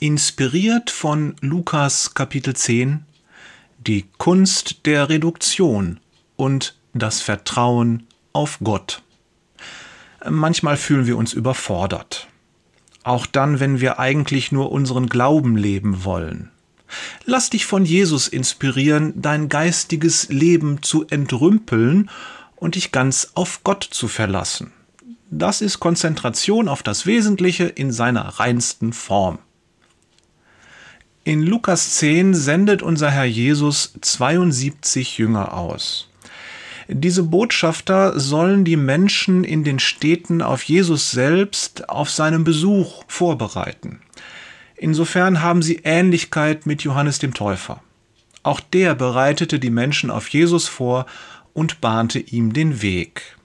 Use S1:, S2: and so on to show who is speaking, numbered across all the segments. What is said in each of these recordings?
S1: Inspiriert von Lukas Kapitel 10 Die Kunst der Reduktion und das Vertrauen auf Gott. Manchmal fühlen wir uns überfordert. Auch dann, wenn wir eigentlich nur unseren Glauben leben wollen. Lass dich von Jesus inspirieren, dein geistiges Leben zu entrümpeln und dich ganz auf Gott zu verlassen. Das ist Konzentration auf das Wesentliche in seiner reinsten Form. In Lukas 10 sendet unser Herr Jesus 72 Jünger aus. Diese Botschafter sollen die Menschen in den Städten auf Jesus selbst, auf seinen Besuch vorbereiten. Insofern haben sie Ähnlichkeit mit Johannes dem Täufer. Auch der bereitete die Menschen auf Jesus vor und bahnte ihm den Weg.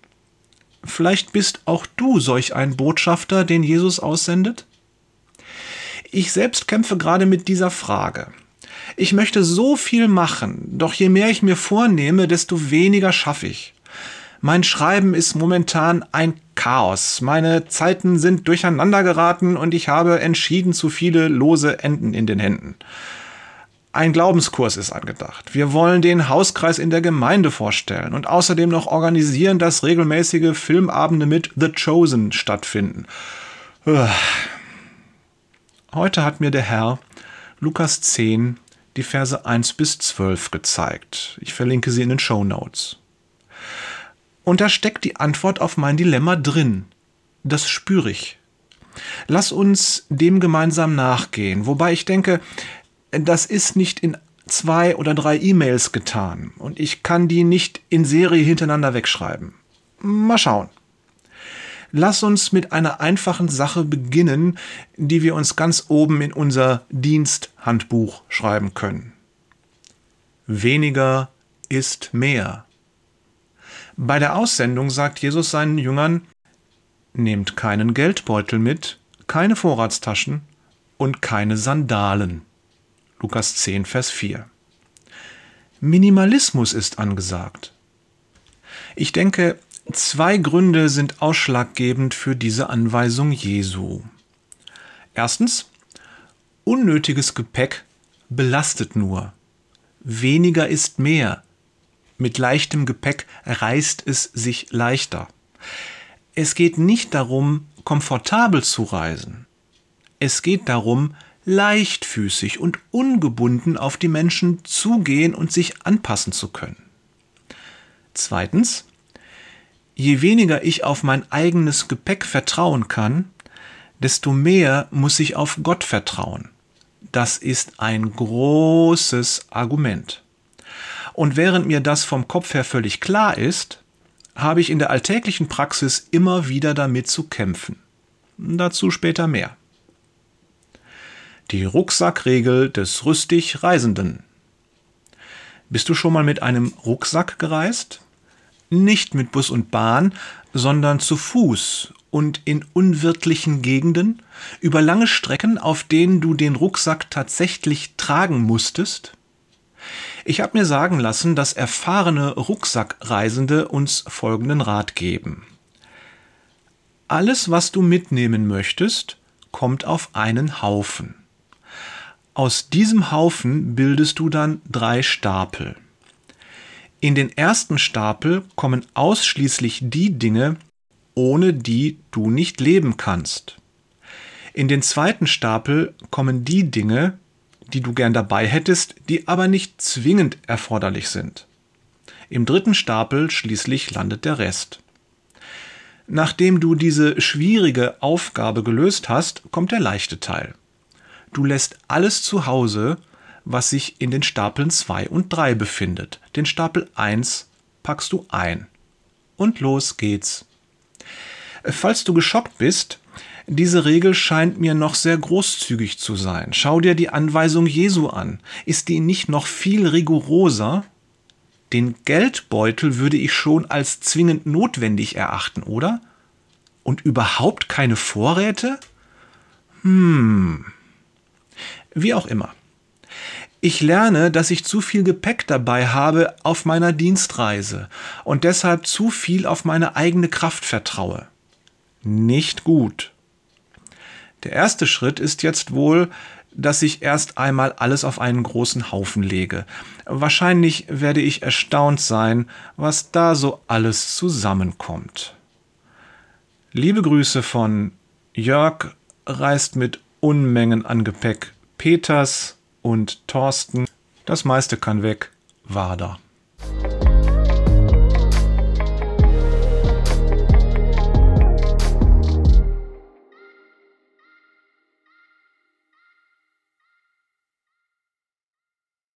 S1: Vielleicht bist auch du solch ein Botschafter, den Jesus aussendet? Ich selbst kämpfe gerade mit dieser Frage. Ich möchte so viel machen, doch je mehr ich mir vornehme, desto weniger schaffe ich. Mein Schreiben ist momentan ein Chaos. Meine Zeiten sind durcheinander geraten und ich habe entschieden zu viele lose Enden in den Händen. Ein Glaubenskurs ist angedacht. Wir wollen den Hauskreis in der Gemeinde vorstellen und außerdem noch organisieren, dass regelmäßige Filmabende mit The Chosen stattfinden. Heute hat mir der Herr Lukas 10 die Verse 1 bis 12 gezeigt. Ich verlinke sie in den Show Notes. Und da steckt die Antwort auf mein Dilemma drin. Das spüre ich. Lass uns dem gemeinsam nachgehen, wobei ich denke, das ist nicht in zwei oder drei E-Mails getan und ich kann die nicht in Serie hintereinander wegschreiben. Mal schauen. Lass uns mit einer einfachen Sache beginnen, die wir uns ganz oben in unser Diensthandbuch schreiben können. Weniger ist mehr. Bei der Aussendung sagt Jesus seinen Jüngern, nehmt keinen Geldbeutel mit, keine Vorratstaschen und keine Sandalen. Lukas 10, Vers 4. Minimalismus ist angesagt. Ich denke, zwei Gründe sind ausschlaggebend für diese Anweisung Jesu. Erstens, unnötiges Gepäck belastet nur. Weniger ist mehr. Mit leichtem Gepäck reißt es sich leichter. Es geht nicht darum, komfortabel zu reisen. Es geht darum, leichtfüßig und ungebunden auf die Menschen zugehen und sich anpassen zu können. Zweitens, je weniger ich auf mein eigenes Gepäck vertrauen kann, desto mehr muss ich auf Gott vertrauen. Das ist ein großes Argument. Und während mir das vom Kopf her völlig klar ist, habe ich in der alltäglichen Praxis immer wieder damit zu kämpfen. Dazu später mehr. Die Rucksackregel des rüstig Reisenden. Bist du schon mal mit einem Rucksack gereist? Nicht mit Bus und Bahn, sondern zu Fuß und in unwirtlichen Gegenden, über lange Strecken, auf denen du den Rucksack tatsächlich tragen musstest? Ich habe mir sagen lassen, dass erfahrene Rucksackreisende uns folgenden Rat geben. Alles, was du mitnehmen möchtest, kommt auf einen Haufen. Aus diesem Haufen bildest du dann drei Stapel. In den ersten Stapel kommen ausschließlich die Dinge, ohne die du nicht leben kannst. In den zweiten Stapel kommen die Dinge, die du gern dabei hättest, die aber nicht zwingend erforderlich sind. Im dritten Stapel schließlich landet der Rest. Nachdem du diese schwierige Aufgabe gelöst hast, kommt der leichte Teil. Du lässt alles zu Hause, was sich in den Stapeln 2 und 3 befindet. Den Stapel 1 packst du ein. Und los geht's. Falls du geschockt bist, diese Regel scheint mir noch sehr großzügig zu sein. Schau dir die Anweisung Jesu an. Ist die nicht noch viel rigoroser? Den Geldbeutel würde ich schon als zwingend notwendig erachten, oder? Und überhaupt keine Vorräte? Hm. Wie auch immer. Ich lerne, dass ich zu viel Gepäck dabei habe auf meiner Dienstreise und deshalb zu viel auf meine eigene Kraft vertraue. Nicht gut. Der erste Schritt ist jetzt wohl, dass ich erst einmal alles auf einen großen Haufen lege. Wahrscheinlich werde ich erstaunt sein, was da so alles zusammenkommt. Liebe Grüße von Jörg reist mit Unmengen an Gepäck. Peters und Thorsten, das meiste kann weg, Wader.